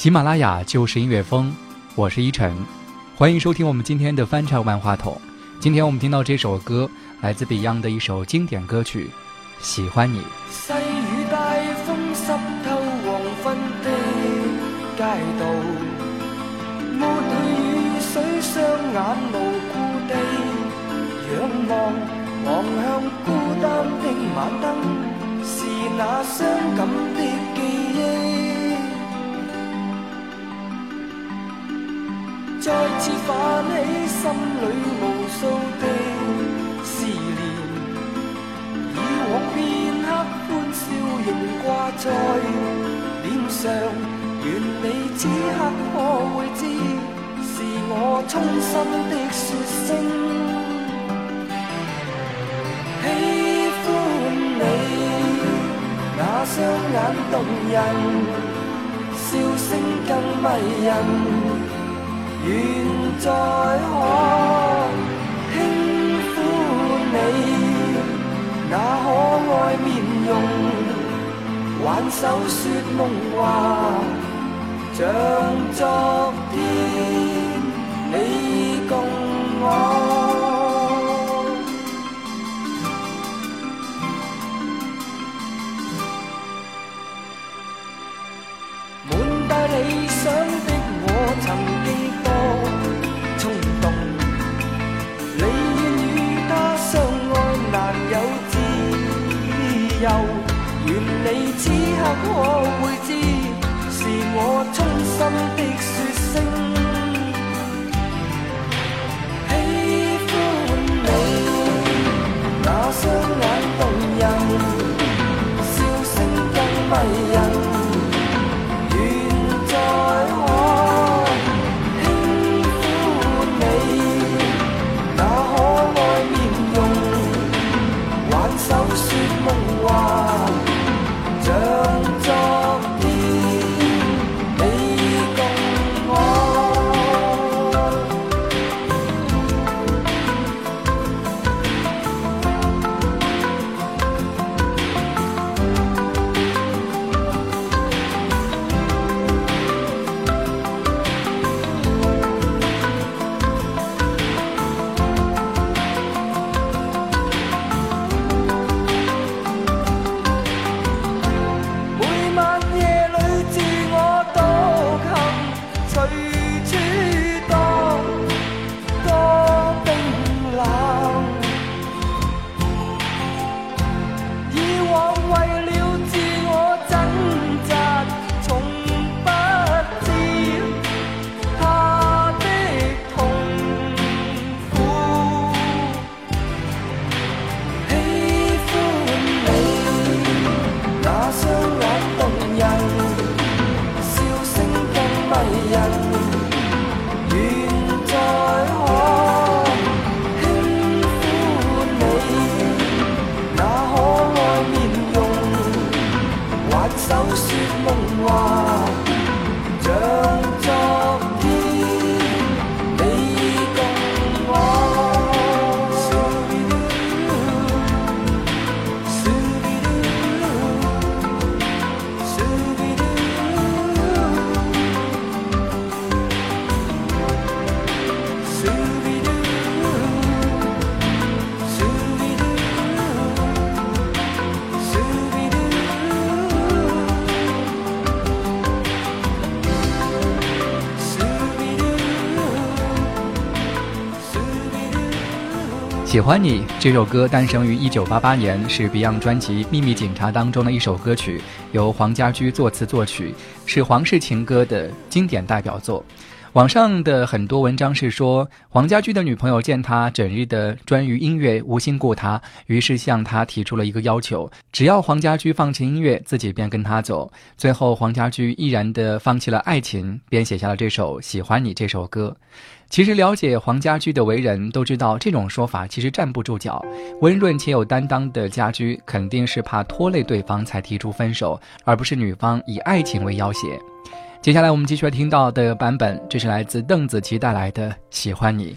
喜马拉雅就是音乐风，我是依晨，欢迎收听我们今天的翻唱万花筒。今天我们听到这首歌，来自 Beyond 的一首经典歌曲《喜欢你》。细雨大风湿透黄昏的街道，抹去雨水，双眼无故地仰望，望向孤单的晚灯，是那伤感的再次泛起心里无数的思念，以往片刻欢笑仍挂在脸上。愿你此刻可会知，是我衷心的说声喜欢你。那双眼动人，笑声更迷人。愿再可轻抚你那可爱面容，挽手说梦话，像昨天你共我。喜欢你这首歌诞生于一九八八年，是 Beyond 专辑《秘密警察》当中的一首歌曲，由黄家驹作词作曲，是黄氏情歌的。经典代表作。网上的。很多文章是说，黄家驹的女朋友见他整日的专于音乐，无心顾他，于是向他提出了一个要求：只要黄家驹放弃音乐，自己便跟他走。最后，黄家驹毅然的。放弃了爱情，便写下了这首《喜欢你》这首歌。其实，了解黄家驹的为人，都知道这种说法其实站不住脚。温润且有担当的家驹，肯定是怕拖累对方才提出分手，而不是女方以爱情为要挟。接下来我们继续听到的版本，这是来自邓紫棋带来的《喜欢你》。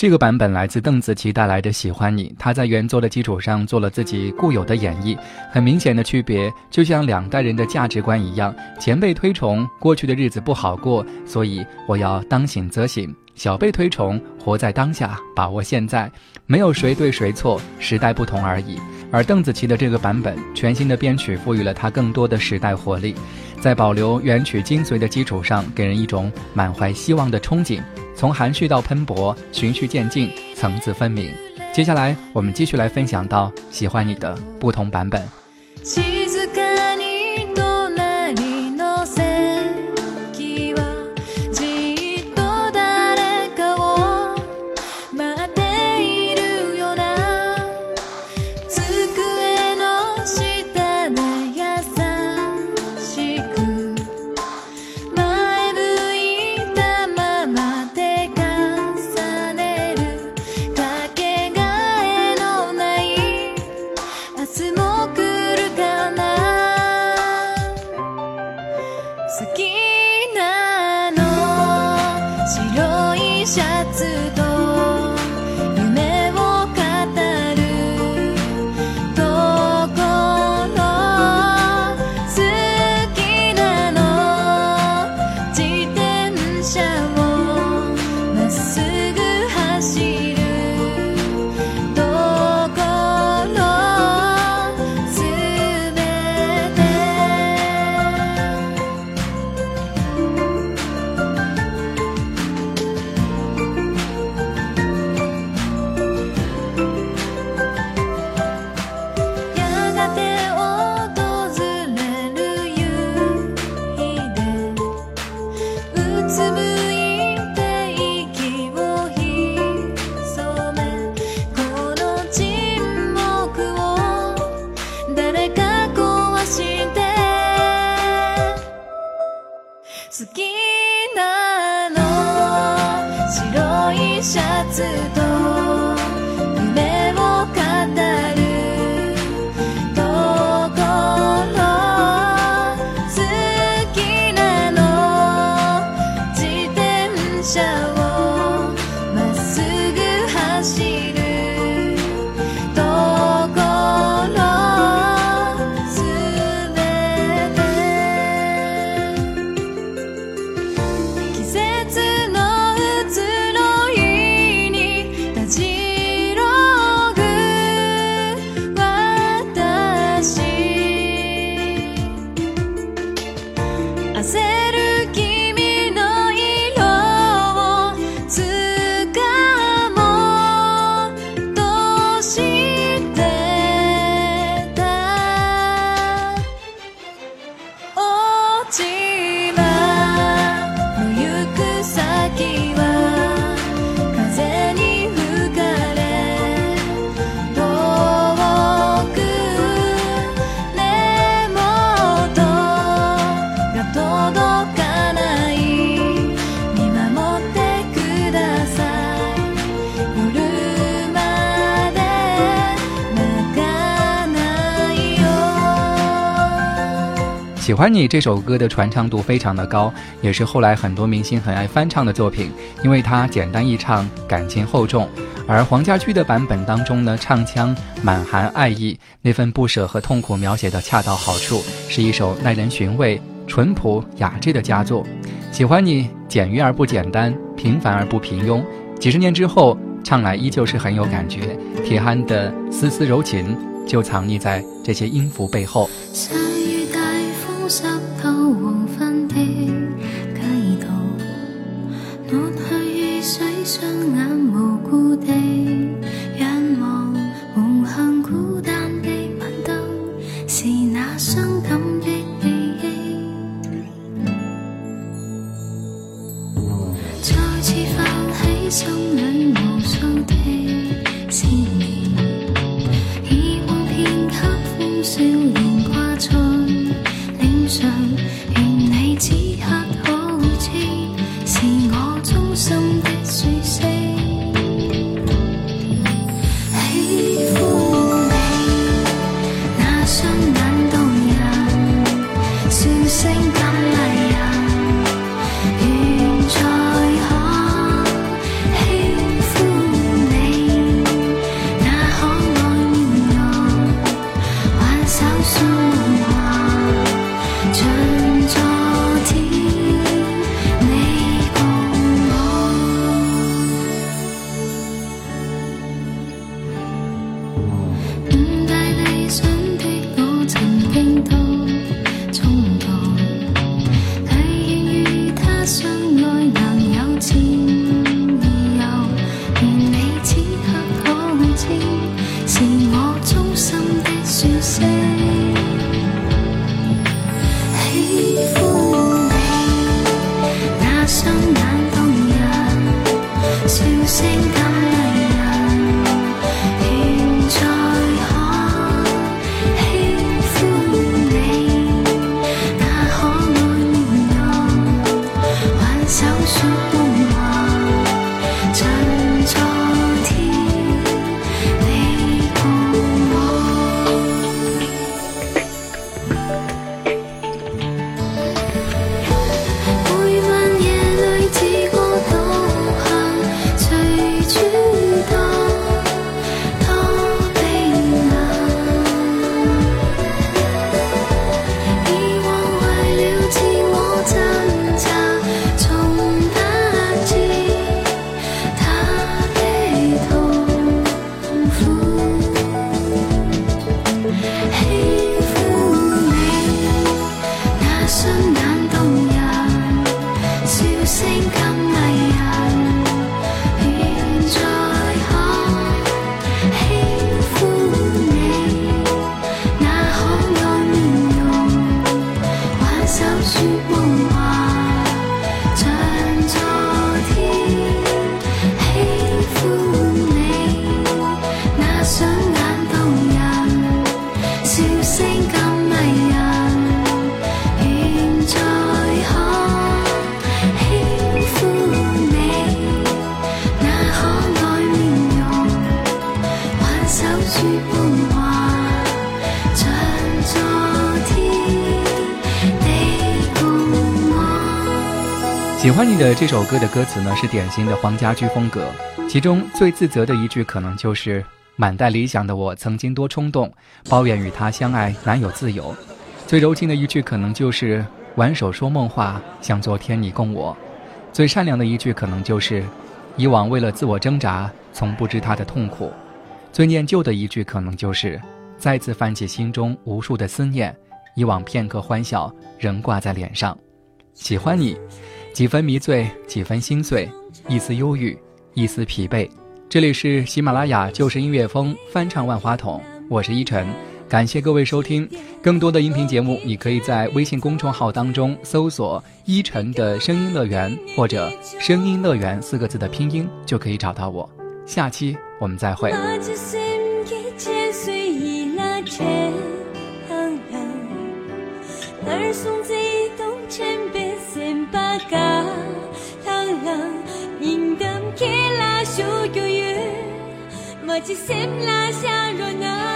这个版本来自邓紫棋带来的《喜欢你》，她在原作的基础上做了自己固有的演绎。很明显的区别，就像两代人的价值观一样：前辈推崇过去的日子不好过，所以我要当醒则醒；小辈推崇活在当下，把握现在。没有谁对谁错，时代不同而已。而邓紫棋的这个版本，全新的编曲赋予了她更多的时代活力，在保留原曲精髓的基础上，给人一种满怀希望的憧憬。从含蓄到喷薄，循序渐进，层次分明。接下来，我们继续来分享到喜欢你的不同版本。喜欢你这首歌的传唱度非常的高，也是后来很多明星很爱翻唱的作品，因为它简单易唱，感情厚重。而黄家驹的版本当中呢，唱腔满含爱意，那份不舍和痛苦描写的恰到好处，是一首耐人寻味、淳朴雅致的佳作。喜欢你，简约而不简单，平凡而不平庸。几十年之后，唱来依旧是很有感觉。铁憨的丝丝柔情，就藏匿在这些音符背后。湿透 listen 喜欢你的这首歌的歌词呢，是典型的黄家驹风格。其中最自责的一句，可能就是“满带理想的我，曾经多冲动，抱怨与他相爱难有自由”。最柔情的一句，可能就是“挽手说梦话，像昨天你共我”。最善良的一句，可能就是“以往为了自我挣扎，从不知他的痛苦”。最念旧的一句，可能就是“再次泛起心中无数的思念，以往片刻欢笑，仍挂在脸上”。喜欢你。几分迷醉，几分心碎，一丝忧郁，一丝疲惫。这里是喜马拉雅旧时音乐风翻唱万花筒，我是依晨，感谢各位收听。更多的音频节目，你可以在微信公众号当中搜索“依晨的声音乐园”或者“声音乐园”四个字的拼音，就可以找到我。下期我们再会。马吉森拉杰朗朗